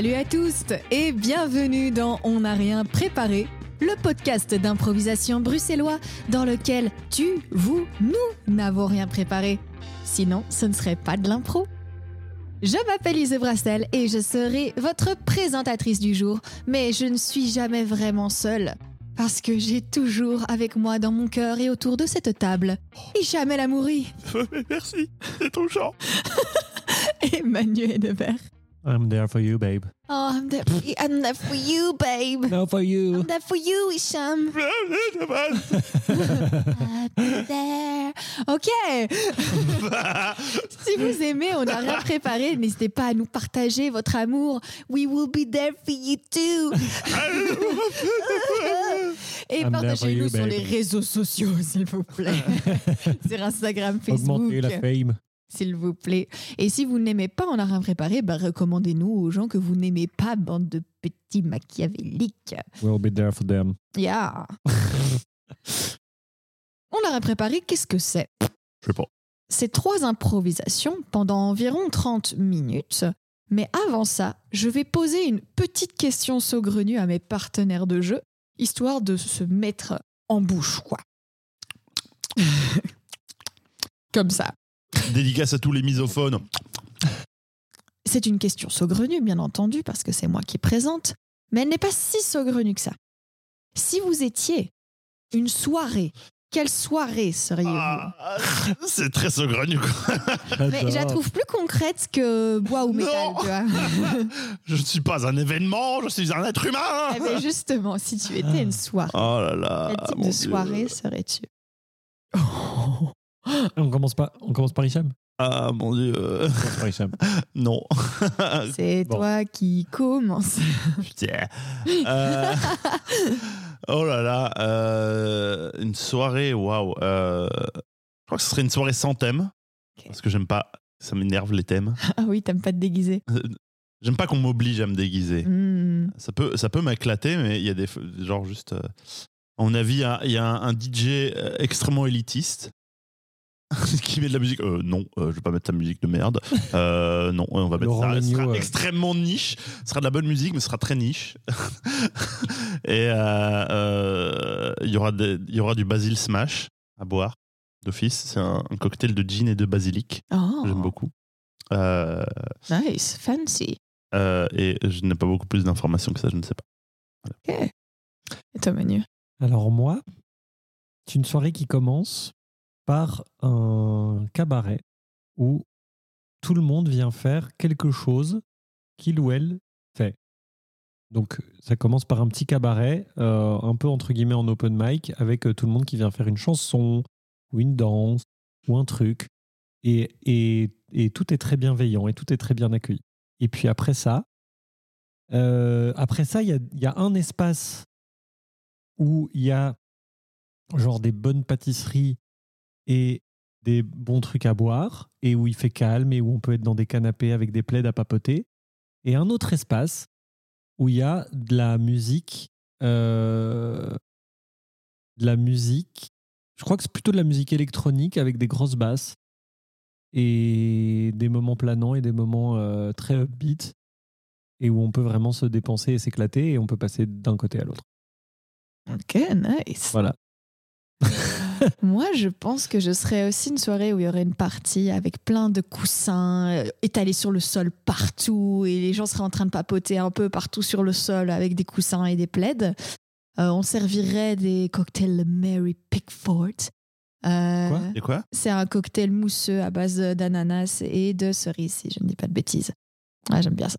Salut à tous et bienvenue dans On n'a rien préparé, le podcast d'improvisation bruxellois dans lequel tu, vous, nous n'avons rien préparé. Sinon, ce ne serait pas de l'impro. Je m'appelle Lise Brassel et je serai votre présentatrice du jour, mais je ne suis jamais vraiment seule. Parce que j'ai toujours avec moi dans mon cœur et autour de cette table Hicham El Amouri, Merci, c'est touchant. Emmanuel Debert. I'm there for you, babe. Oh, I'm there, I'm there for you, babe. No, for you. I'm there for you, Hicham. I'll be there. Ok. si vous aimez, on n'a rien préparé. N'hésitez pas à nous partager votre amour. We will be there for you too. Et I'm for partagez-nous you, sur les réseaux sociaux, s'il vous plaît. sur Instagram, Facebook. Augmenter la fame. S'il vous plaît. Et si vous n'aimez pas On n'a rien préparé, bah, recommandez-nous aux gens que vous n'aimez pas, bande de petits machiavéliques. We'll be there for them. Yeah. On rien préparé, qu'est-ce que c'est? Je sais pas. C'est trois improvisations pendant environ 30 minutes. Mais avant ça, je vais poser une petite question saugrenue à mes partenaires de jeu, histoire de se mettre en bouche, quoi. Comme ça. Dédicace à tous les misophones. C'est une question saugrenue, bien entendu, parce que c'est moi qui présente, mais elle n'est pas si saugrenue que ça. Si vous étiez une soirée, quelle soirée seriez-vous Ah, c'est très saugrenu, quoi. Mais je la trouve plus concrète que bois ou métal, Non. tu vois. Je ne suis pas un événement, je suis un être humain. Eh ben, justement, si tu étais une soirée, Oh là là. quel type de Dieu. soirée serais-tu? On commence, pas, on commence par Hicham? Ah mon dieu. On commence par Hicham. Non. C'est Bon. toi qui commence. Putain. Euh, Oh là là. euh, Une soirée, waouh. euh, Je crois que ce serait une soirée sans thème. Parce que j'aime pas. Ça m'énerve les thèmes. Ah oui, t'aimes pas te déguiser. J'aime pas qu'on m'oblige à me déguiser. Hmm. Ça peut, ça peut m'éclater, mais il y a des. Genre juste. euh, à mon avis, il y a, un, DJ extrêmement élitiste qui met de la musique. Euh, non, euh, je vais pas mettre sa musique de merde. Euh, non, on va mettre Laurent ça. Ce sera euh. extrêmement niche. Ce sera de la bonne musique, mais ce sera très niche. Et euh, euh, il y aura des- il y aura du basil smash à boire d'office. C'est un, un cocktail de gin et de basilic. Oh, J'aime beaucoup. Euh, nice, fancy. euh, et je n'ai pas beaucoup plus d'informations que ça, je ne sais pas. Ok. Et toi, Manu? Alors moi, c'est une soirée qui commence par un cabaret où tout le monde vient faire quelque chose qu'il ou elle fait. Donc ça commence par un petit cabaret, euh, un peu entre guillemets en open mic, avec euh, tout le monde qui vient faire une chanson ou une danse ou un truc. Et, et, et tout est très bienveillant et tout est très bien accueilli. Et puis après ça, euh, après ça, il y a, y a un espace où il y a genre des bonnes pâtisseries et des bons trucs à boire et où il fait calme et où on peut être dans des canapés avec des plaids à papoter. Et un autre espace où il y a de la musique, euh, de la musique. Je crois que c'est plutôt de la musique électronique avec des grosses basses et des moments planants et des moments euh, très upbeat et où on peut vraiment se dépenser et s'éclater et on peut passer d'un côté à l'autre. Ok, nice. Voilà. Moi, je pense que je serais aussi une soirée où il y aurait une partie avec plein de coussins euh, étalés sur le sol partout et les gens seraient en train de papoter un peu partout sur le sol avec des coussins et des plaids. Euh, on servirait des cocktails Mary Pickford. Euh, Quoi? Et quoi? C'est un cocktail mousseux à base d'ananas et de cerises, si je ne dis pas de bêtises. Ouais, J'aime bien ça.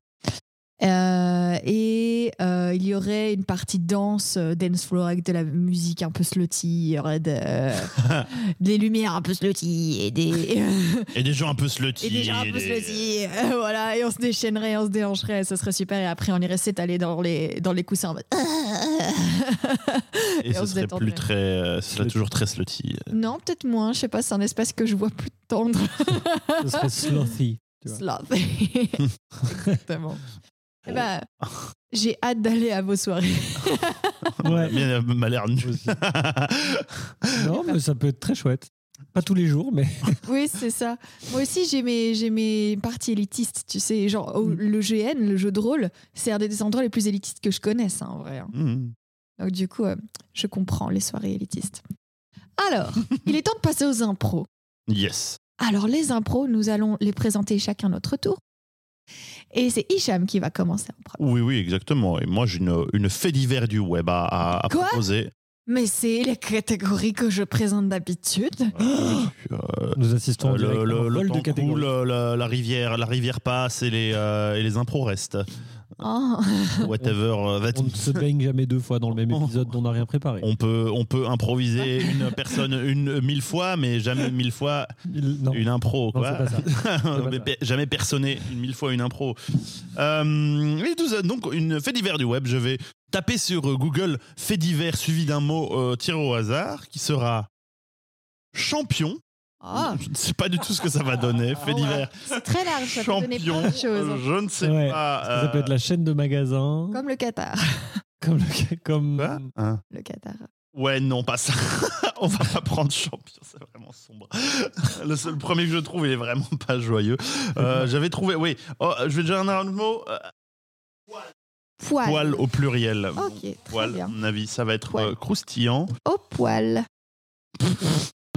Euh, et euh, il y aurait une partie danse, euh, dance floor avec de la musique un peu slutty, il y aurait de- des lumières un peu slutty et des, Et des gens un peu slutty. et des gens un peu des- slutty, euh, voilà, et on se déchaînerait, on se déhancherait, ce serait super, et après on irait s'étaler dans les, dans les coussins en mode... Et, Et ce on se serait plus très. euh, Ce serait toujours très slutty. Non, peut-être moins, je sais pas, c'est un espace que je vois plus tendre. Ce serait slothy. tu vois. Sloth. Exactement. Eh ben, j'ai hâte d'aller à vos soirées. Ouais. Bien, elle m'a l'air nul. Non, mais ça peut être très chouette. Pas tous les jours, mais Oui, c'est ça. Moi aussi, j'ai mes, j'ai mes parties élitistes, tu sais. Genre, oh, Mm. le GN, le jeu de rôle, c'est un des endroits les plus élitistes que je connaisse, hein, en vrai. hein. Mhm. Donc, du coup, euh, je comprends les soirées élitistes. Alors, il est temps de passer aux impros. Yes. Alors, les impros, nous allons les présenter chacun notre tour. Et c'est Hicham qui va commencer en premier. Oui, oui, exactement. Et moi, j'ai une, une fait divers du web à, à- à Quoi? proposer. Mais c'est les catégories que je présente d'habitude. Euh, nous assistons en le, le- le temps coule, la, la rivière, la rivière passe et les, euh, et les impros restent. Oh. Whatever. euh, that- On ne se baigne jamais deux fois dans le même épisode dont on n'a rien préparé. On peut, on peut improviser une personne une mille fois, mais jamais mille fois Non, une impro. non, Quoi. pas ça. Jamais personné une mille fois une impro. Euh, et tout ça, donc, une fait divers du web. Je vais taper sur Google fait divers suivi d'un mot euh, tiré au hasard qui sera champion. Ah. Je ne sais pas du tout ce que ça va donner. Fait Ah ouais. divers C'est très large, ça peut donner champion. plein de choses. euh, Je ne sais Ouais. pas. Ça peut euh, être la chaîne de magasins. Comme le Qatar. Comme, le- comme quoi? Hein? Le Qatar. Ouais, non, pas ça. On va pas prendre champion, c'est vraiment sombre. Le seul premier que je trouve, il est vraiment pas joyeux. Euh, J'avais trouvé, oui. Oh, je vais déjà dire un autre mot. euh, Poil. poil au pluriel. Bon, Ok, très poil, bien. à mon avis, ça va être Poil. euh, croustillant. Au poil.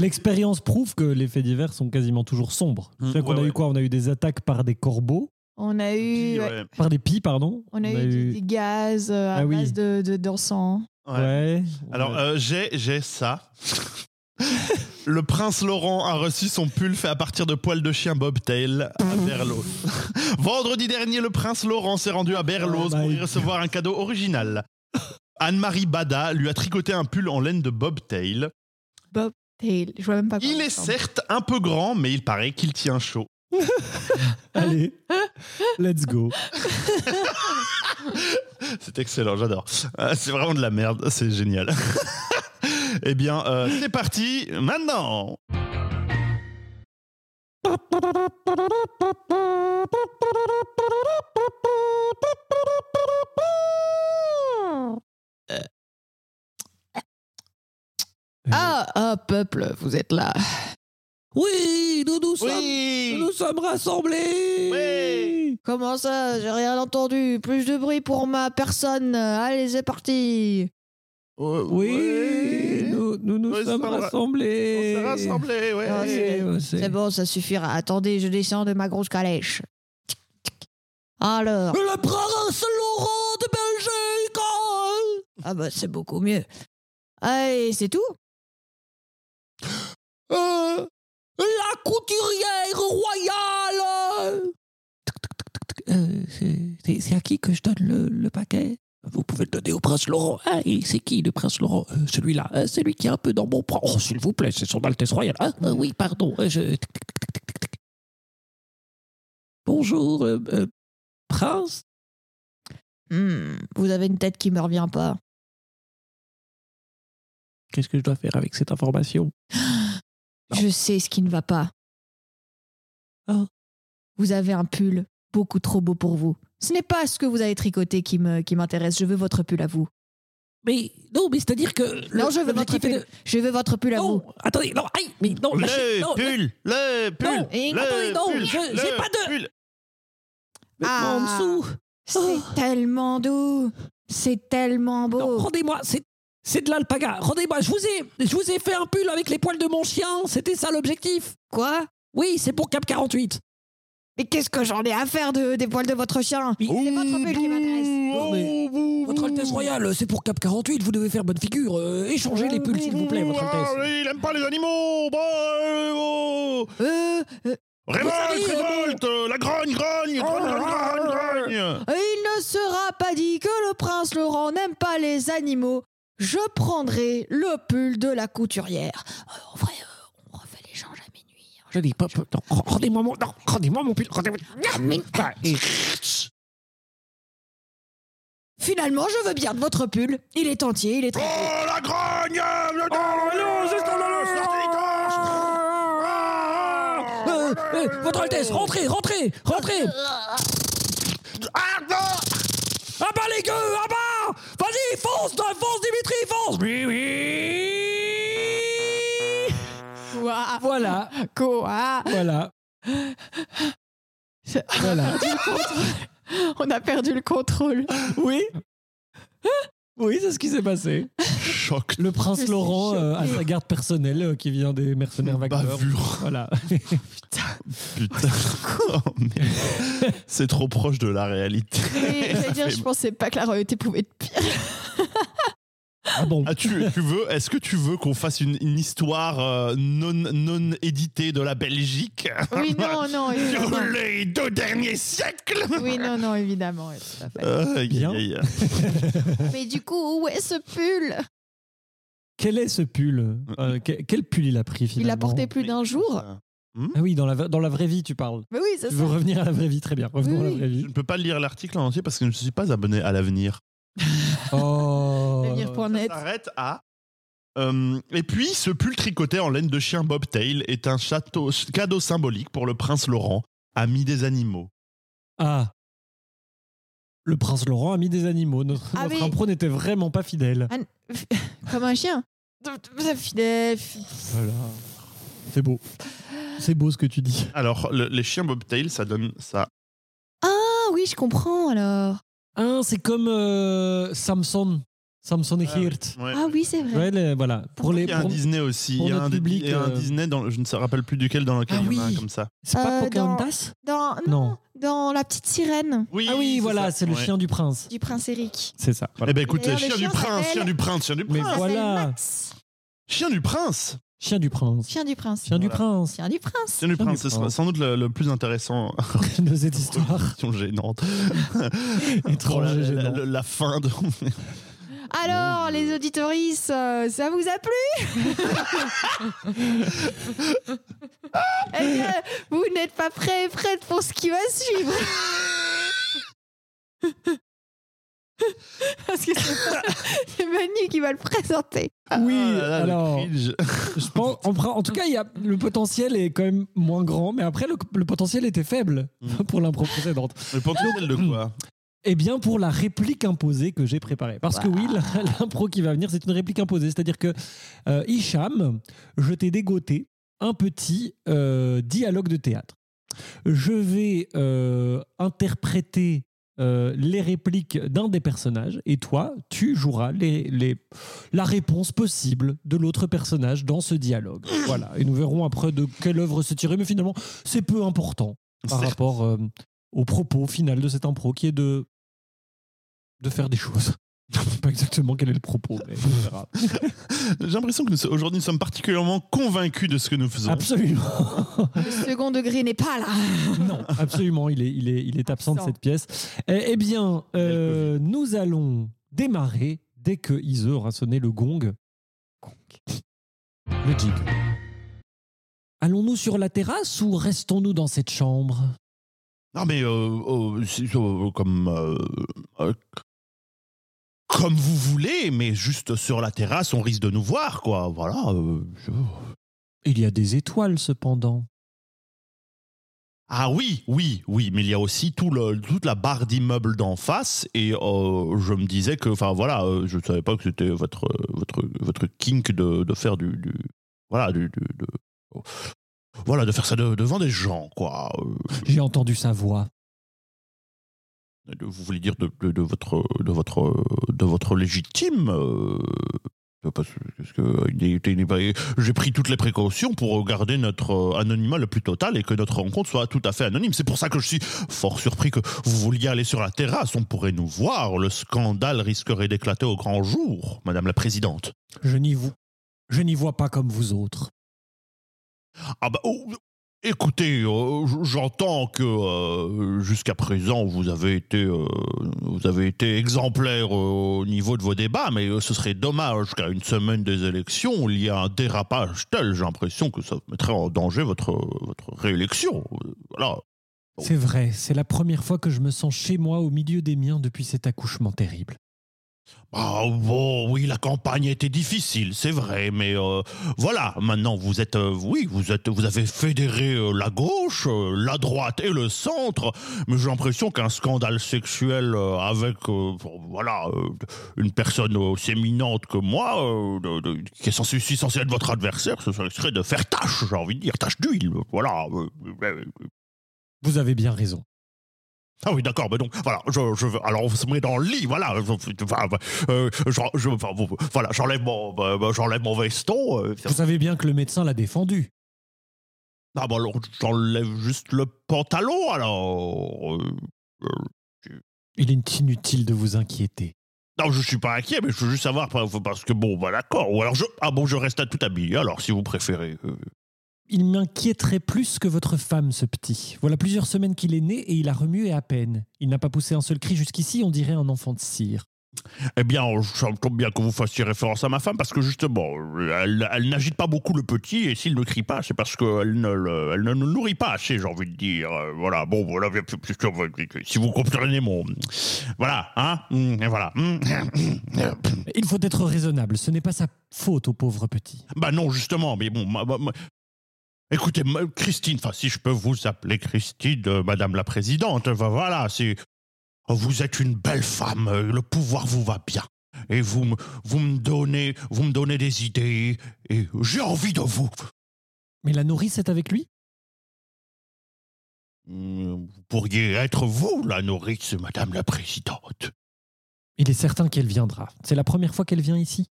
L'expérience prouve que les faits divers sont quasiment toujours sombres. Mm, C'est qu'on ouais, a eu quoi? On a eu des attaques par des corbeaux, On a eu, ouais, par des pies, pardon. on a eu, des- des gaz euh, à Ah oui. base de de- d'encens. Ouais. Ouais. Alors, Ouais. euh, j'ai j'ai ça. Le prince Laurent a reçu son pull fait à partir de poils de chien bobtail à Berlioz. Vendredi dernier, le prince Laurent s'est rendu à Berlioz Oh pour y recevoir un cadeau original. Anne-Marie Bada lui a tricoté un pull en laine de bobtail. Tail. Je vois même pas quoi Il est certes un peu grand, mais il paraît qu'il tient chaud. Allez, let's go. C'est excellent, j'adore. Euh, c'est vraiment de la merde, c'est génial. eh bien, euh, c'est parti maintenant. Ah, ah, peuple, vous êtes là. Oui, nous nous Oui. nous sommes rassemblés. Oui. Comment ça J'ai rien entendu. Plus de bruit pour ma personne. Allez, c'est parti. Oui, nous nous, nous Oui, sommes rassemblés. On s'est rassemblés, ouais. Ah, c'est- bon, ça suffira. Attendez, je descends de ma grosse calèche. Alors. Le prince Laurent de Belgique Ah bah c'est beaucoup mieux. Allez, c'est tout? Euh, La couturière royale Euh, c'est- à qui que je donne le, le paquet? Vous pouvez le donner au prince Laurent. Ah, et c'est qui le prince Laurent? Euh, Celui-là, euh, c'est lui qui est un peu dans mon. Oh, s'il vous plaît, c'est son Altesse royale. Ah, euh, oui, pardon. euh, je... Bonjour, euh, euh, prince Hmm, Vous avez une tête qui me revient pas. Qu'est-ce que je dois faire avec cette information? Non. Je sais ce qui ne va pas. Ah. Vous avez un pull beaucoup trop beau pour vous. Ce n'est pas ce que vous avez tricoté qui me qui m'intéresse. Je veux votre pull à vous. Mais non, mais c'est-à-dire que. Non, je veux votre pull. Je veux votre pull à vous. Non, attendez, non, aïe, mais non, lâchez, Le non, pull, le pull, Non, et le attendez, non, pull, je- le j'ai pas de- pull. en Ah. dessous. C'est Oh. tellement doux. C'est tellement Non, beau. rendez-moi, c'est c'est de l'alpaga. Rendez-moi, je vous ai je vous ai fait un pull avec les poils de mon chien, c'était ça l'objectif. Quoi? Oui, c'est pour Cap 48. Mais qu'est-ce que j'en ai à faire de, des poils de votre chien? C'est votre pull qui m'intéresse. Non, mais Votre Altesse royale, c'est pour Cap 48, vous devez faire bonne figure. Euh, échangez les pulls, s'il vous plaît, votre Ah, Altesse. oui, il aime pas les animaux. Bon, Euh, euh, Révolte, savez, euh, révolte, la grogne, grogne, grogne, grogne, grogne, grogne. il ne sera pas dit que le prince Laurent n'aime pas les animaux. Je prendrai le pull de la couturière. Euh, en vrai, euh, on refait l'échange à minuit. hein. Je dis pas, non, rendez-moi mon, non, rendez-moi mon pull, rendez-moi. Ah, et- Finalement, je veux bien de votre pull. Il est entier, il est très. Oh, la grogne votre Altesse, rentrez, rentrez, rentrez. Ah, non Ah bah les gueux, ah bah Vas-y, fonce, fonce Oui, oui. Quoi Voilà. Je- Voilà. On a perdu le contrôle. Oui. Oui, c'est ce qui s'est passé. Choc. Le prince Laurent euh, a choquée. sa garde personnelle euh, qui vient des mercenaires vagueurs. Bavure. Voilà. Putain. Oh, merde. C'est trop proche de la réalité. Oui, je pensais pas que la royauté pouvait être pire. Ah bon Ah, tu, tu veux, est-ce que tu veux qu'on fasse une, une histoire euh, non, non éditée de la Belgique? Oui, non, non, sur évidemment. les deux derniers siècles? Oui, non, non, évidemment. oui, tout à fait. Euh, Bien. Mais du coup, où est ce pull? Quel est ce pull? Euh, que- Quel pull il a pris Il finalement? l'a porté plus d'un jour? Ah oui, dans la, dans la vraie vie, tu parles. Mais oui, c'est Tu ça. veux revenir à la vraie vie, très bien. Revenons Oui, à la oui. vraie Je ne peux pas lire l'article en entier parce que je ne suis pas abonné à l'avenir. Oh. Ça s'arrête à. Euh, et puis, ce pull tricoté en laine de chien bobtail est un château, cadeau symbolique pour le prince Laurent, ami des animaux. Ah. Le prince Laurent a mis des animaux. Notre, Ah, notre impro n'était vraiment pas fidèle. Comme un chien. Fidèle. Voilà. C'est beau. C'est beau ce que tu dis. Alors, le- les chiens bobtail, ça donne ça. Ah oui, je comprends alors. Ah, c'est comme euh, Samson. Samson et Ah oui. Hirt. Ouais. Ah oui, c'est vrai. Ouais, les- voilà. Pour les, Il y a un pour- Disney aussi. pour Il y a notre un, public, il y a un euh, Disney, dans, je ne me rappelle plus duquel, dans lequel Ah il y en a un oui. comme ça. C'est pas Euh, dans- Pocahontas Dans, Non. non, dans La Petite Sirène Oui, Ah oui, voilà, c'est le chien du prince. du prince Eric. C'est ça. voilà. Eh ben écoute, D'ailleurs, le chien du chien prince, s'appelle- chien du prince, chien du Mais prince. Ça s'appelle voilà. Max. Chien du prince. Chien du prince. Chien du prince. Chien du Voilà. prince Chien du prince. Chien du Chien prince, du ce sera prince. sans doute le, le plus intéressant. de cette histoire. Question gênante. Étrange la, et la- gênant. la- la fin de. Alors, les auditorices, euh, ça vous a plu Eh bien, vous n'êtes pas prêts et prêtes pour ce qui va suivre? Parce que c'est Manu qui va le présenter. Oui, Ah là là, le alors-. Je pense, en, en tout cas, il y a, le potentiel est quand même moins grand, mais après, le, le potentiel était faible Mm. pour l'impro précédente. Le potentiel de quoi Eh bien, pour la réplique imposée que j'ai préparée. Parce que oui, l'impro qui va venir, c'est une réplique imposée. C'est-à-dire que, euh, Hicham, je t'ai dégoté un petit euh, dialogue de théâtre. Je vais euh, interpréter euh, les répliques d'un des personnages et toi, tu joueras les, les, la réponse possible de l'autre personnage dans ce dialogue. Voilà. Et nous verrons après de quelle œuvre se tirer, mais finalement, c'est peu important par Certes. rapport euh, au propos final de cette impro qui est de de faire des choses. Je ne sais pas exactement quel est le propos, mais on verra. J'ai l'impression que nous, aujourd'hui, nous sommes particulièrement convaincus de ce que nous faisons. Absolument. Le second degré n'est pas là. Non, absolument, il est, il est, il est absent de cette pièce. Eh, eh bien, euh, nous allons démarrer dès que Ise aura sonné le gong. Le jig. Allons-nous sur la terrasse ou restons-nous dans cette chambre? Non, mais euh, euh, c'est, euh, comme. euh, euh, comme vous voulez, mais juste sur la terrasse, on risque de nous voir, quoi. Voilà. euh, je- Il y a des étoiles cependant. Ah oui, oui, oui, mais il y a aussi tout le, toute la barre d'immeubles d'en face, et euh, je me disais que, enfin voilà, euh, je ne savais pas que c'était votre, votre, votre kink de, de faire du, du- voilà, du, du- de, voilà, de faire ça de- devant des gens, quoi. J'ai entendu sa voix. Vous voulez dire de, de, de votre, de votre, de votre légitime euh, parce que- j'ai pris toutes les précautions pour garder notre euh, anonymat le plus total et que notre rencontre soit tout à fait anonyme. C'est pour ça que je suis fort surpris que vous vouliez aller sur la terrasse. On pourrait nous voir. Le scandale risquerait d'éclater au grand jour, Madame la Présidente. Je n'y vois, je n'y vois pas comme vous autres. Ah bah, oh, écoutez, euh, j'entends que euh, jusqu'à présent vous avez été, euh, vous avez été exemplaire au niveau de vos débats, mais ce serait dommage qu'à une semaine des élections il y ait un dérapage tel. J'ai l'impression que ça mettrait en danger votre réélection. C'est vrai, c'est la première fois que je me sens chez moi au milieu des miens depuis cet accouchement terrible. Ah, bon, oui, la campagne a été difficile, c'est vrai, mais euh, voilà, maintenant vous êtes, euh, oui, vous êtes, vous avez fédéré euh, la gauche, la droite et le centre, mais j'ai l'impression qu'un scandale sexuel avec, voilà, une personne aussi éminente que moi, qui est censé, aussi censé être votre adversaire, ce serait de faire tâche, j'ai envie de dire, tâche d'huile, voilà. Vous avez bien raison. Ah oui, d'accord, mais donc, voilà, je, je, veux- alors on se met dans le lit, voilà, je- enfin, euh, je- je- enfin, voilà, j'enlève mon, bah, bah, j'enlève mon veston, euh, Vous savez bien que le médecin l'a défendu. ah bah alors j'enlève juste le pantalon, alors... euh, Il est inutile de vous inquiéter. non, je suis pas inquiet, mais je veux juste savoir, parce que bon, bah d'accord, ou alors je, ah bon, je reste à tout habillé, alors si vous préférez... Il m'inquiéterait plus que votre femme, ce petit. Voilà plusieurs semaines qu'il est né et il a remué à peine. Il n'a pas poussé un seul cri jusqu'ici, on dirait un enfant de cire. Eh bien, ça me tombe bien que vous fassiez référence à ma femme parce que justement, elle, elle n'agite pas beaucoup le petit et s'il ne crie pas, c'est parce qu'elle ne, le- elle ne le nourrit pas assez, j'ai envie de dire. Euh, Voilà, bon, voilà, si vous comprenez mon. Voilà, hein, hum, et voilà. hum. Il faut être raisonnable, ce n'est pas sa faute au pauvre petit. Bah non, justement, mais bon. ma- Écoutez, Christine, enfin, si je peux vous appeler Christine, euh, Madame la Présidente, enfin, voilà, c'est. Vous êtes une belle femme, euh, le pouvoir vous va bien. Et vous, me- vous, me donnez, vous me donnez des idées, et j'ai envie de vous. Mais la nourrice est avec lui? Hum, Vous pourriez être vous, la nourrice, Madame la Présidente. Il est certain qu'elle viendra. C'est la première fois qu'elle vient ici?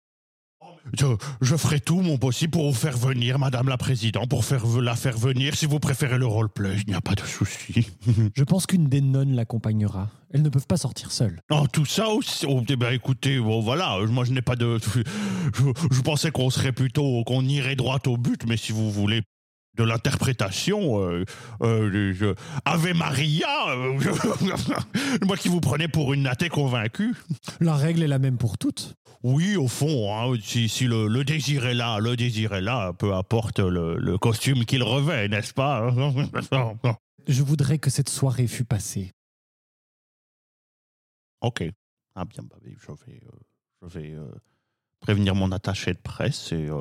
Je, je ferai tout mon possible pour vous faire venir, Madame la Présidente, pour faire, la faire venir. Si vous préférez le roleplay, il n'y a pas de souci. Je pense qu'une des nonnes l'accompagnera. Elles ne peuvent pas sortir seules. Oh, tout ça aussi. Oh, eh ben, écoutez, bon, voilà, euh, moi je n'ai pas de. Je, je pensais qu'on serait plutôt. qu'on irait droit au but, mais si vous voulez de l'interprétation, euh, euh, je- Ave Maria, euh, moi qui vous prenais pour une nattée convaincue. La règle est la même pour toutes. Oui, au fond, hein, si, si le, le désir est là, le désir est là, peu importe le, le costume qu'il revêt, n'est-ce pas Je voudrais que cette soirée fût passée. Ok. Ah bien, bah, je vais, euh, je vais prévenir mon attaché de presse et je-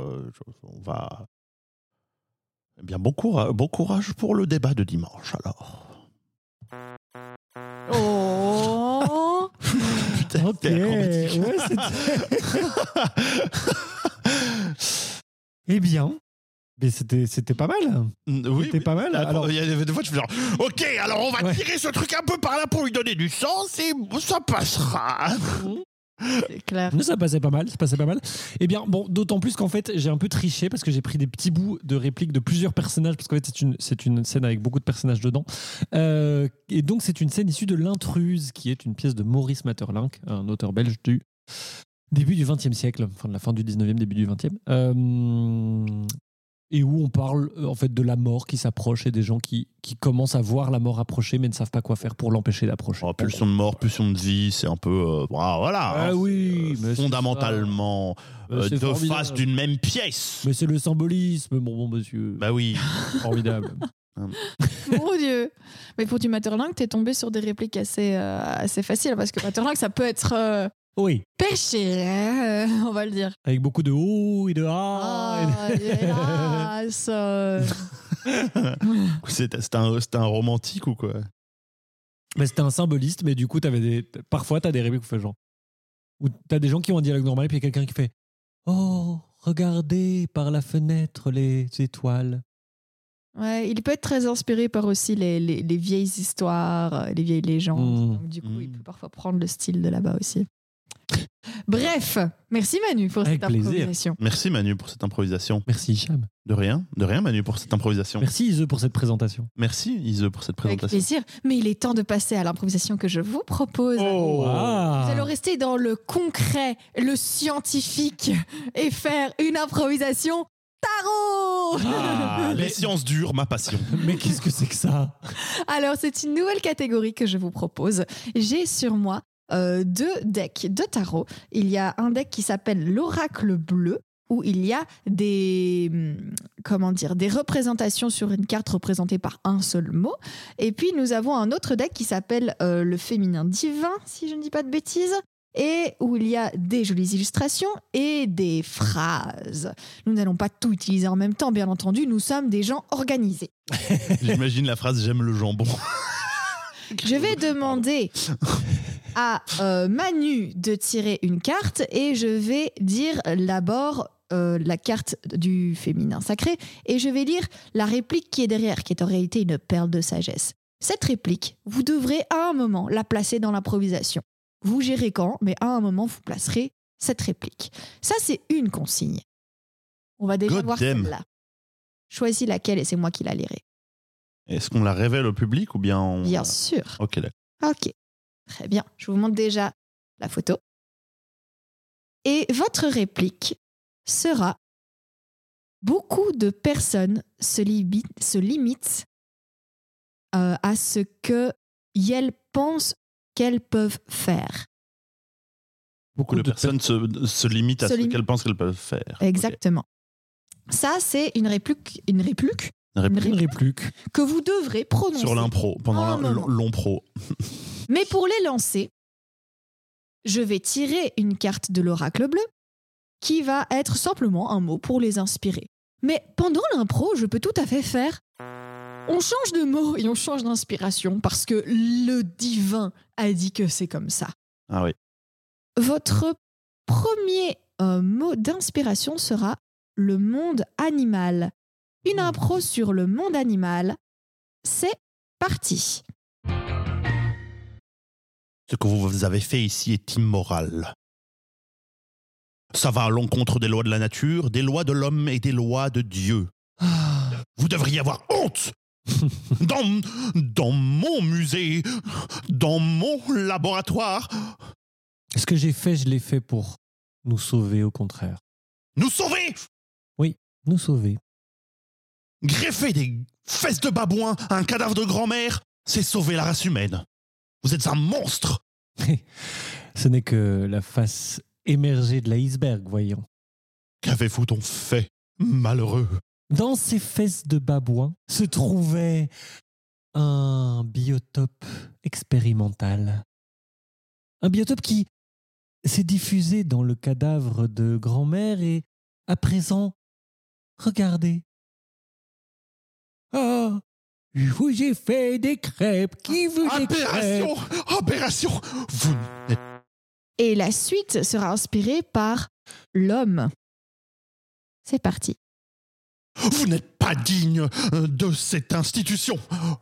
on va. Eh bien, bon courage, bon courage pour le débat de dimanche alors. Oh Putain, Ok, ouais, c'était- Eh bien, mais c'était c'était pas mal. oui, C'était pas mal. Alors, Alors, il y a des fois, tu fais genre, ok, alors on va Ouais. tirer ce truc un peu par là pour lui donner du sens et ça passera. Clair. ça passait pas mal, ça passait pas mal. Eh bien, bon, d'autant plus qu'en fait, j'ai un peu triché parce que j'ai pris des petits bouts de répliques de plusieurs personnages parce qu'en fait, c'est une, c'est une scène avec beaucoup de personnages dedans. Euh, et donc, c'est une scène issue de L'Intruse, qui est une pièce de Maurice Maeterlinck, un auteur belge du début du XXe siècle, enfin de la fin du XIXe, début du XXe. Euh, et où on parle euh, en fait de la mort qui s'approche et des gens qui, qui commencent à voir la mort approcher mais ne savent pas quoi faire pour l'empêcher d'approcher. Oh, pulsion de mort, pulsion de vie, c'est un peu. euh, voilà, voilà, Ah hein, oui, c'est fondamentalement euh, deux formidable. faces d'une même pièce. Mais c'est le symbolisme, mon bon monsieur. Bah oui. Formidable. Mon Dieu Mais pour du Matterlink, t'es tombé sur des répliques assez, euh, assez faciles parce que Matterlink, ça peut être euh, oui, péché, hein, euh, on va le dire. avec beaucoup de oh et de ah. Ah, hélas euh, C'est c'est un, c'est un romantique ou quoi? Mais c'était un symboliste, mais du coup, avais des... parfois, t'as des répliques où fait genre. Ou t'as des gens qui ont un dialogue normal, et puis il y a quelqu'un qui fait Oh, regardez par la fenêtre les étoiles. Ouais, il peut être très inspiré par aussi les, les- les vieilles histoires, euh, les vieilles légendes. Mm. Donc, du coup, il Mm. peut parfois prendre le style de là-bas aussi. Bref, merci Manu pour Avec cette plaisir. improvisation. Merci Manu pour cette improvisation. Merci, Cham. De rien, de rien Manu pour cette improvisation. Merci, Ise, pour cette présentation. Merci Ise pour cette Avec présentation. plaisir. Mais il est temps de passer à l'improvisation que je vous propose. Oh. Ah. Nous allons rester dans le concret, le scientifique et faire une improvisation tarot. Ah, les sciences dures, ma passion. Mais qu'est-ce que c'est que ça? Alors, c'est une nouvelle catégorie que je vous propose. J'ai sur moi euh, deux decks de tarot. Il y a un deck qui s'appelle l'oracle bleu où il y a des hum, comment dire des représentations sur une carte représentée par un seul mot et puis nous avons un autre deck qui s'appelle euh, le féminin divin si je ne dis pas de bêtises et où il y a des jolies illustrations et des phrases. Nous n'allons pas tout utiliser en même temps, bien entendu, nous sommes des gens organisés. J'imagine la phrase j'aime le jambon. Je vais demander à euh, Manu de tirer une carte et je vais dire d'abord euh, la carte du féminin sacré et je vais lire la réplique qui est derrière, qui est en réalité une perle de sagesse. Cette réplique, vous devrez à un moment la placer dans l'improvisation. Vous gérez quand, mais à un moment, vous placerez cette réplique. Ça, c'est une consigne. On va déjà God voir celle-là. Choisis laquelle et c'est moi qui la lirai. Est-ce qu'on la révèle au public ou bien on... Bien sûr. Ok, d'accord. Ok, très bien. Je vous montre déjà la photo. Et votre réplique sera Beaucoup de personnes se, libi- se limitent euh, à ce que elles pensent qu'elles peuvent faire. Beaucoup de personnes se, se limitent à Se ce lim- qu'elles pensent qu'elles peuvent faire. Exactement. Ça, c'est une réplique, une réplique Réplique que. vous devrez prononcer. Sur l'impro, pendant l'impro. Mais pour les lancer, je vais tirer une carte de l'oracle bleu qui va être simplement un mot pour les inspirer. Mais pendant l'impro, je peux tout à fait faire. On change de mot et on change d'inspiration parce que le divin a dit que c'est comme ça. Ah oui. Votre premier euh, mot d'inspiration sera le monde animal. Une impro sur le monde animal. C'est parti. Ce que vous avez fait ici est immoral. Ça va à l'encontre des lois de la nature, des lois de l'homme et des lois de Dieu. Vous devriez avoir honte dans, dans mon musée, dans mon laboratoire. Ce que j'ai fait, je l'ai fait pour nous sauver, au contraire. Nous sauver? Nous sauver. Greffer des fesses de babouin à un cadavre de grand-mère, c'est sauver la race humaine. Vous êtes un monstre Ce n'est que la face émergée de l'iceberg, voyons. Qu'avez-vous donc fait, malheureux? Dans ces fesses de babouin se trouvait un biotope expérimental. Un biotope qui s'est diffusé dans le cadavre de grand-mère et à présent, regardez. Ah, je vous ai fait des crêpes. Qui veut des Aberration crêpes Aberration Vous n'êtes Et la suite sera inspirée par l'homme. C'est parti. Vous n'êtes pas digne euh, de cette institution.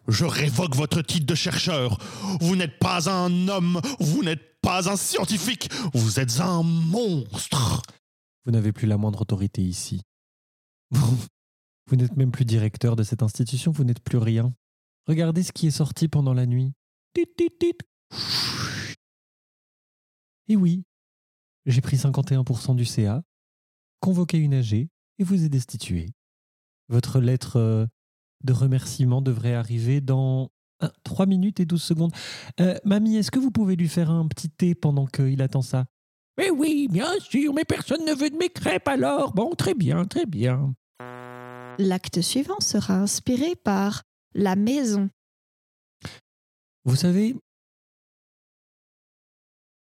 Je révoque votre titre de chercheur. Vous n'êtes pas un homme. Vous n'êtes pas un scientifique. Vous êtes un monstre. Vous n'avez plus la moindre autorité ici. Vous, vous n'êtes même plus directeur de cette institution, vous n'êtes plus rien. Regardez ce qui est sorti pendant la nuit. Et oui, j'ai pris 51% du CA, convoqué une AG et vous ai destitué. Votre lettre euh, de remerciement devrait arriver dans 3 minutes et 12 secondes. Euh, mamie, est-ce que vous pouvez lui faire un petit thé pendant qu'il attend ça? Mais oui, bien sûr, mais personne ne veut de mes crêpes alors. Bon, très bien, très bien. L'acte suivant sera inspiré par la maison. Vous savez,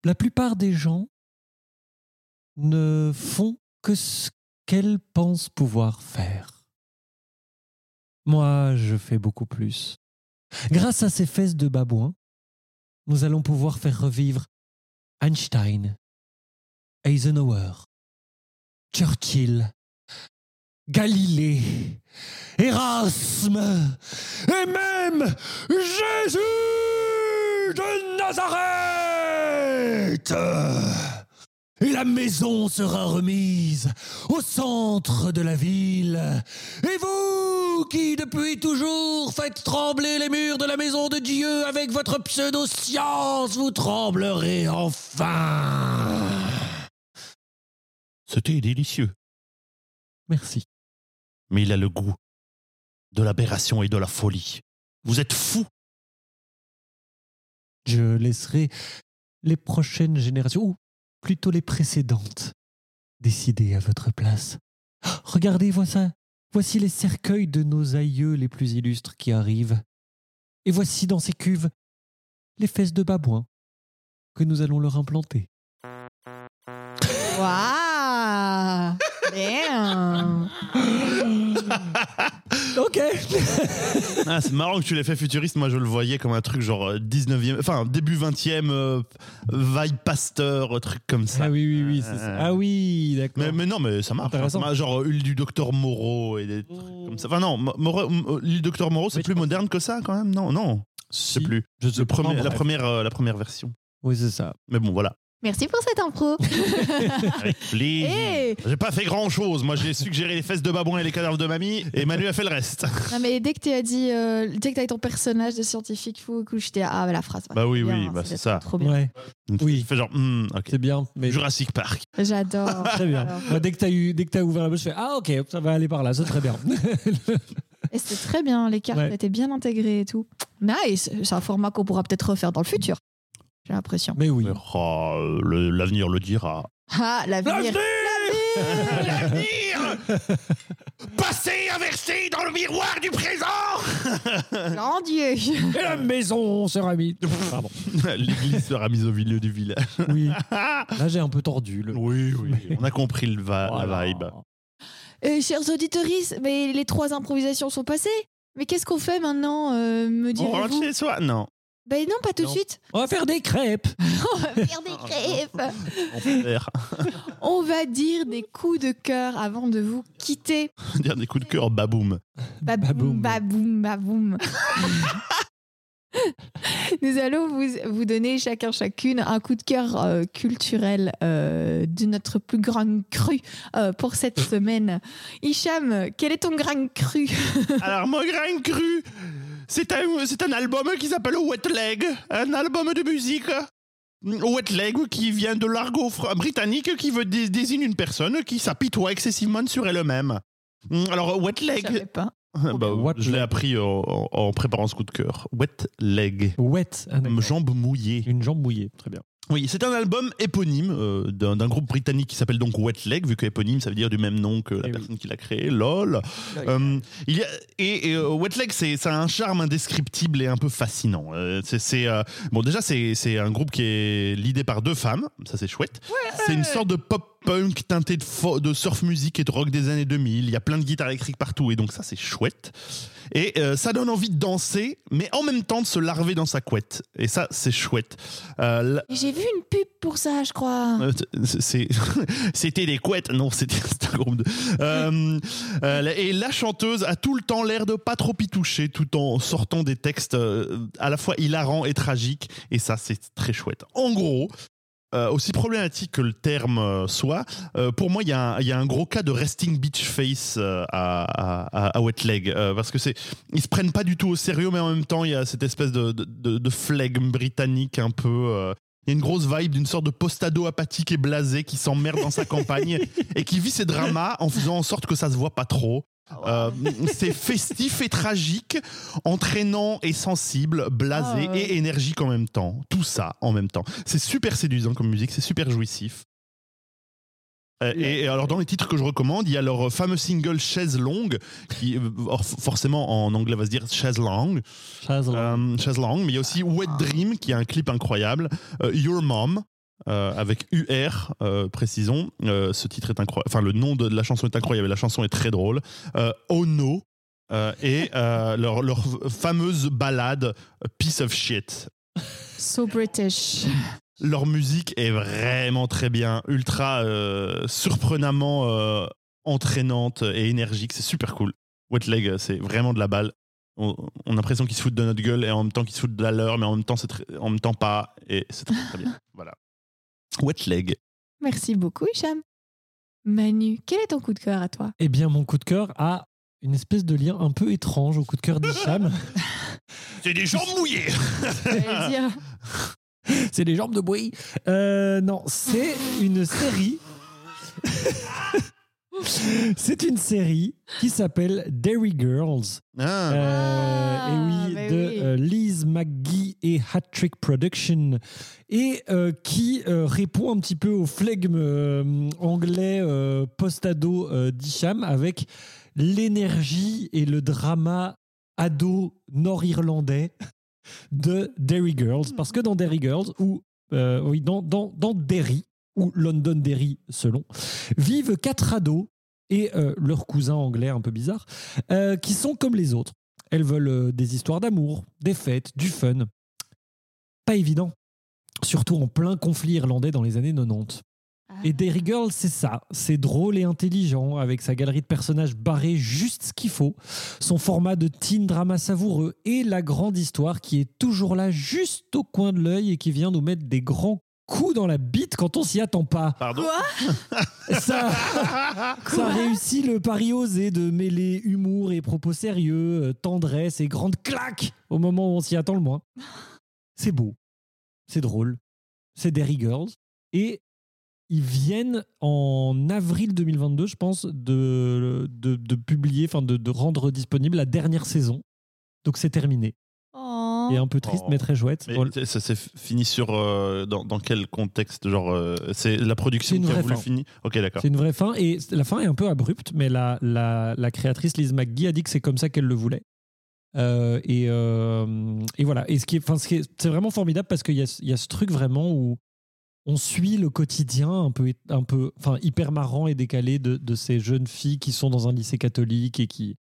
la plupart des gens ne font que ce qu'elles pensent pouvoir faire. Moi, je fais beaucoup plus. Grâce à ces fesses de babouin, nous allons pouvoir faire revivre Einstein, Eisenhower, Churchill, Galilée, Erasme et même Jésus de Nazareth. Et la maison sera remise au centre de la ville. Et vous, qui depuis toujours faites trembler les murs de la maison de Dieu avec votre pseudo-science, vous tremblerez enfin. C'était délicieux. Merci. Mais il a le goût de l'aberration et de la folie. Vous êtes fou. Je laisserai les prochaines générations, ou plutôt les précédentes, décider à votre place. Regardez, voici, voici les cercueils de nos aïeux les plus illustres qui arrivent. Et voici dans ces cuves les fesses de babouin que nous allons leur implanter. Ok. Ah, c'est marrant que tu l'aies fait futuriste. Moi, je le voyais comme un truc genre euh, 19e, enfin début 20e, euh, vibe pasteur, truc comme ça. Ah oui, oui, oui. c'est ça. Ah oui, d'accord. Mais, mais non, mais ça marche. Intéressant. hein. Genre euh, l'île du docteur Moreau et des trucs comme ça. Enfin non, Mo- Moreau- M- l'île du docteur Moreau, c'est Oui, plus pense- moderne que ça quand même? Non, non, je sais plus. Je sais Le pas, premier- la bref. première, euh, la première version. Oui, c'est ça. Mais bon, voilà. Merci pour cette impro. Avec plaisir. Eh J'ai pas fait grand chose. Moi, j'ai suggéré les fesses de babouin et les cadavres de mamie, et Manu a fait le reste. Non mais dès que tu as dit, euh, dès que tu as ton personnage de scientifique fou, écoute, j'étais ah bah, la phrase. Bah oui, oui, bah, c'est ça. Trop bien. Ouais, Oui. Je fais genre, hmm, ok. c'est bien. Mais Jurassic Park. J'adore. très bien. Alors, Moi, dès que tu as eu, dès que t'as ouvert la bouche, je fais ah ok, ça va aller par là, c'est très bien. Et c'était très bien, les cartes Ouais. étaient bien intégrées et tout. Nice, c'est un format qu'on pourra peut-être refaire dans le futur. J'ai l'impression. Mais oui. Oh, le- L'avenir le dira. Ah, l'avenir. L'avenir Passé, inversé dans le miroir du présent Grand Dieu. Et la maison sera mise. Pardon. L'église sera mise au milieu du village. Oui. Là, j'ai un peu tordu. Le... Oui, oui. On a compris le va- la Voilà. vibe. Euh, chers auditeurs, mais les trois improvisations sont passées. Mais qu'est-ce qu'on fait maintenant, euh, me On rentre direz-vous? chez soi? Non. Ben non, pas tout de suite. On va faire des crêpes. On va faire des crêpes. On va dire des coups de cœur avant de vous quitter. Dire des coups de cœur, baboum. Baboum, Baboum. baboum. Nous allons vous, vous donner chacun chacune un coup de cœur euh, culturel euh, de notre plus grand cru euh, pour cette semaine. Hicham, quel est ton grand cru? Alors, mon grain cru, c'est un, c'est un album qui s'appelle Wet Leg, un album de musique. Wet Leg, qui vient de l'argot britannique, qui veut dé- désigne une personne qui s'apitoie excessivement sur elle-même. Alors, Wet Je Leg, savais pas. bah, je l'ai leg. appris en, préparant ce coup de cœur. Wet Leg, Wet. Ah, jambe mouillée. Une jambe mouillée. Très bien. Oui, c'est un album éponyme euh, d'un d'un groupe britannique qui s'appelle donc Wet Leg, vu que éponyme, ça veut dire du même nom que la Eh oui. personne qui l'a créé. Lol. Euh, il y a, et et, euh, Wet Leg, c'est ça a un charme indescriptible et un peu fascinant. C'est c'est, bon, déjà, c'est c'est un groupe qui est leadé par deux femmes, ça c'est chouette. C'est une sorte de pop punk teinté de, fo- de surf music et de rock des années 2000. Il y a plein de guitares électriques partout et donc ça c'est chouette. Et euh, ça donne envie de danser, mais en même temps de se larver dans sa couette. Et ça c'est chouette. Euh, la- J'ai vu une pub pour ça, je crois. euh, C'était des couettes, non, c'était un groupe de. Et la chanteuse a tout le temps l'air de pas trop y toucher, tout en sortant des textes à la fois hilarants et tragiques. Et ça, c'est très chouette. En gros. Euh, aussi problématique que le terme euh, soit, euh, pour moi, il y, a un- il y a un gros cas de resting bitch face à, à, Wet Leg. parce que c'est. Ils se prennent pas du tout au sérieux, mais en même temps, il y a cette espèce de, de, de- de flegme britannique un peu. il y a une grosse vibe d'une sorte de postado apathique et blasé qui s'emmerde dans sa campagne et qui vit ses dramas en faisant en sorte que ça se voit pas trop. Euh, c'est festif et tragique, entraînant et sensible, blasé Ah et énergique en même temps. Tout ça en même temps. C'est super séduisant comme musique, c'est super jouissif. Euh, Et, et alors dans les titres que je recommande, il y a leur fameux single Chaise longue, qui euh, or, forcément en anglais va se dire chaise longue, Chaise euh, Chaise Long, mais il y a aussi Wet Dream qui a un clip incroyable. Your Mom. Euh, avec UR, euh, précisons. Euh, ce titre est incroyable. Enfin, le nom de la chanson est incroyable. La chanson est très drôle. Euh, oh no. et leur, leur fameuse ballade Piece of Shit. So British. Leur musique est vraiment très bien, ultra surprenamment entraînante et énergique. C'est super cool. Wet Leg, c'est vraiment de la balle. On, a l'impression qu'ils se foutent de notre gueule et en même temps qu'ils se foutent de la leur, mais en même temps, c'est en même temps pas. Et c'est très, très bien. Voilà. Wet Leg. Merci beaucoup, Hicham. Manu, quel est ton coup de cœur à toi? Eh bien, mon coup de cœur a une espèce de lien un peu étrange au coup de cœur d'Hicham. C'est des jambes mouillées c'est des jambes de bruit. Euh, non, c'est une série. c'est une série qui s'appelle Dairy Girls. Ah, Euh, Ah, et oui, de oui. euh, Liz McGee et Hat Trick Production, et euh, qui euh, répond un petit peu au flegme euh, anglais euh, post-ado euh, d'Hicham avec l'énergie et le drama ado nord-irlandais de Derry Girls. Parce que dans Derry Girls, ou euh, oui, dans, dans, dans Derry, ou Londonderry selon, vivent quatre ados et euh, leurs cousins anglais un peu bizarres, euh, qui sont comme les autres. Elles veulent euh, des histoires d'amour, des fêtes, du fun. Pas évident, surtout en plein conflit irlandais dans les années 90. Et Derry Girl, c'est ça. C'est drôle et intelligent, avec sa galerie de personnages barrés juste ce qu'il faut, son format de teen drama savoureux et la grande histoire qui est toujours là, juste au coin de l'œil et qui vient nous mettre des grands coups dans la bite quand on s'y attend pas. Pardon Ça, ça réussit le pari osé de mêler humour et propos sérieux, euh, tendresse et grande claque au moment où on s'y attend le moins. C'est beau, c'est drôle, c'est Derry Girls. Et ils viennent en avril 2022, je pense, de, de, de publier, enfin de, de rendre disponible la dernière saison. Donc c'est terminé. Et un peu triste, Oh. mais très chouette. Mais ça s'est fini sur. euh, dans, dans quel contexte Genre, euh, c'est la production qui a voulu fin. finir? Ok, d'accord. C'est une vraie fin et la fin est un peu abrupte, mais la, la, la créatrice Liz McGee a dit que c'est comme ça qu'elle le voulait. Euh, et, euh, et voilà. Et ce qui est, enfin, ce qui est- c'est vraiment formidable parce qu'il y a, y a ce truc vraiment où on suit le quotidien un peu, un peu, enfin, hyper marrant et décalé de, de ces jeunes filles qui sont dans un lycée catholique et qui,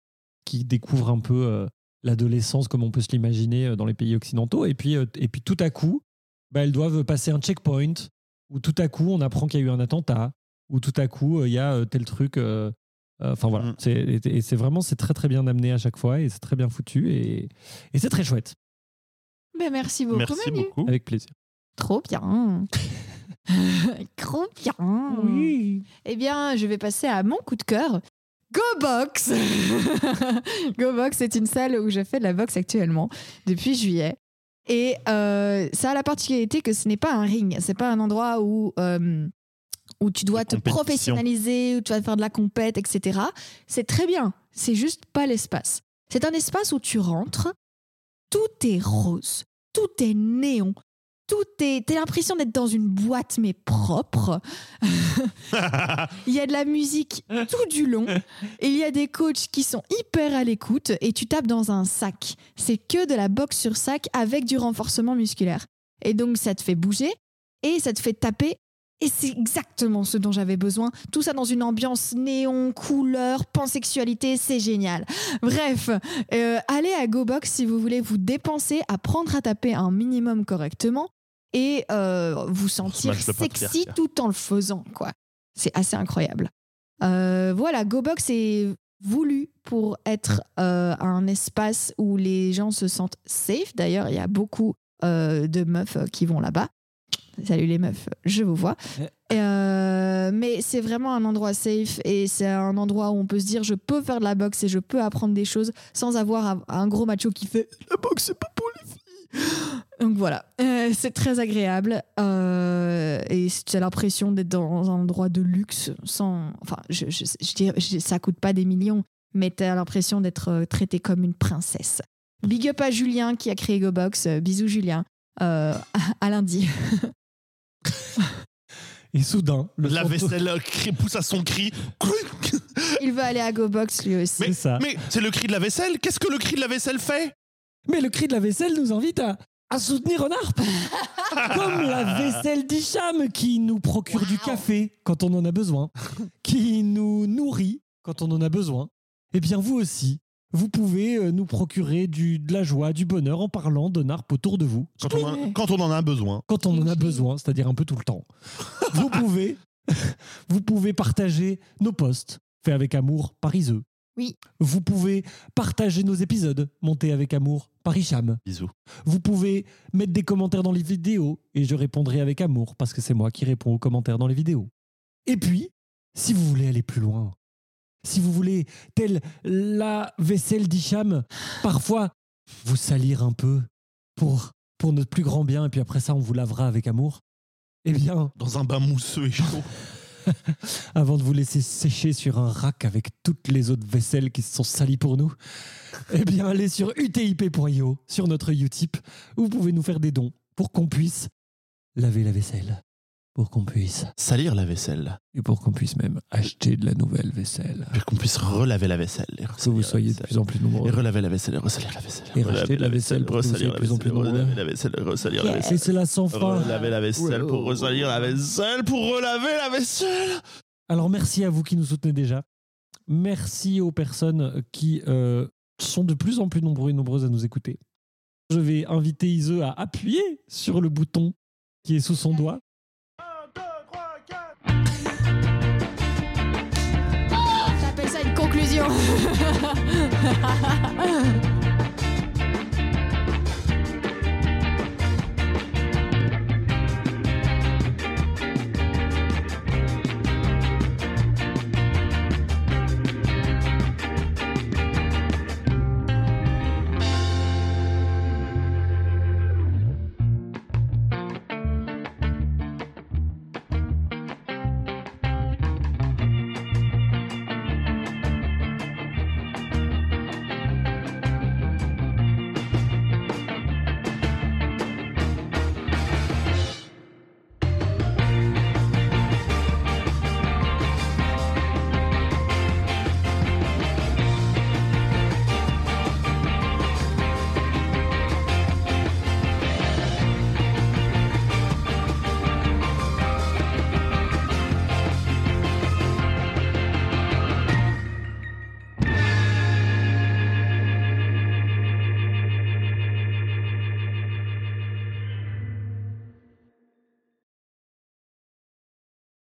qui découvrent un peu euh, l'adolescence comme on peut se l'imaginer euh, dans les pays occidentaux. Et puis, euh, et puis tout à coup, bah, elles doivent passer un checkpoint où tout à coup on apprend qu'il y a eu un attentat, où tout à coup euh, il y a tel truc. euh, euh, Enfin voilà, Mm. c'est et- c'est vraiment c'est très très bien amené à chaque fois et c'est très bien foutu et, et c'est très chouette. Ben, merci beaucoup, Merci Manu. beaucoup. Avec plaisir. Trop bien. Trop bien. Eh bien, je vais passer à mon coup de cœur. Go Box. Go Box, c'est une salle où je fais de la boxe actuellement depuis juillet. Et euh, ça a la particularité que ce n'est pas un ring, c'est pas un endroit où, euh, où tu dois te professionnaliser, où tu vas faire de la compète, etc. C'est très bien, c'est juste pas l'espace. C'est un espace où tu rentres, tout est rose, tout est néon, tout est. T'as l'impression d'être dans une boîte mais propre. Il y a de la musique tout du long. Et il y a des coachs qui sont hyper à l'écoute et tu tapes dans un sac. C'est que de la boxe sur sac avec du renforcement musculaire. Et donc ça te fait bouger et ça te fait taper. Et c'est exactement ce dont j'avais besoin. Tout ça dans une ambiance néon, couleur, pansexualité, c'est génial. Bref, euh, allez à GoBox si vous voulez vous dépenser, apprendre à taper un minimum correctement et euh, vous sentir sexy tout en le faisant. quoi. C'est assez incroyable. Euh, voilà, GoBox est voulu pour être euh, un espace où les gens se sentent safe. D'ailleurs, il y a beaucoup euh, de meufs qui vont là-bas. Salut les meufs, je vous vois. Euh, mais c'est vraiment un endroit safe et c'est un endroit où on peut se dire je peux faire de la boxe et je peux apprendre des choses sans avoir un, gros macho qui fait la boxe c'est pas. Donc voilà, Euh, c'est très agréable euh, et tu as l'impression d'être dans un endroit de luxe sans. Enfin, je, je, je dirais, je- ça coûte pas des millions, mais tu as l'impression d'être euh, traité comme une princesse. Big up à Julien qui a créé GoBox. Bisous Julien. Euh, à, à lundi. Et soudain, le La vaisselle pousse à son cri. Il veut aller à GoBox lui aussi. c'est ça. Mais c'est le cri de la vaisselle? Qu'est-ce que le cri de la vaisselle fait? Mais le cri de la vaisselle nous invite à, à soutenir Renard. Comme la vaisselle d'Hicham qui nous procure du café quand on en a besoin, qui nous nourrit quand on en a besoin. Eh bien, vous aussi, vous pouvez euh, nous procurer du, de la joie, du bonheur en parlant de autour de vous. quand on, a- quand on en a besoin. Quand on en a besoin, c'est-à-dire un peu tout le temps. Vous pouvez, vous pouvez partager nos posts faits avec amour par Iseux. Oui. Vous pouvez partager nos épisodes montés avec amour par Hicham. Bisous. Vous pouvez mettre des commentaires dans les vidéos et je répondrai avec amour parce que c'est moi qui réponds aux commentaires dans les vidéos. Et puis, si vous voulez aller plus loin, si vous voulez, telle la vaisselle d'Hicham, parfois vous salir un peu pour, pour notre plus grand bien et puis après ça on vous lavera avec amour, eh bien, Dans un bain mousseux et chaud. avant de vous laisser sécher sur un rack avec toutes les autres vaisselles qui se sont salies pour nous, eh bien, allez sur utip.io, sur notre Utip, où vous pouvez nous faire des dons pour qu'on puisse laver la vaisselle. Pour qu'on puisse Salir la vaisselle. et pour qu'on puisse même acheter de la nouvelle vaisselle. Pour qu'on puisse relaver la vaisselle. et Que vous soyez de plus en plus Et nombreux. relaver la vaisselle et ressalir la vaisselle. Et Relaver racheter de la vaisselle pour que vous soyez de plus en plus nombreux. Relaver la vaisselle, ressalir la Et vaisselle. c'est la sans fin. Relaver la vaisselle pour ressalir la vaisselle, pour relaver la vaisselle. Alors merci à vous qui nous soutenez déjà. Merci aux personnes qui euh, sont de plus en plus nombreux et nombreuses à nous écouter. Je vais inviter Ise à appuyer sur le bouton qui est sous son doigt. Conclusion.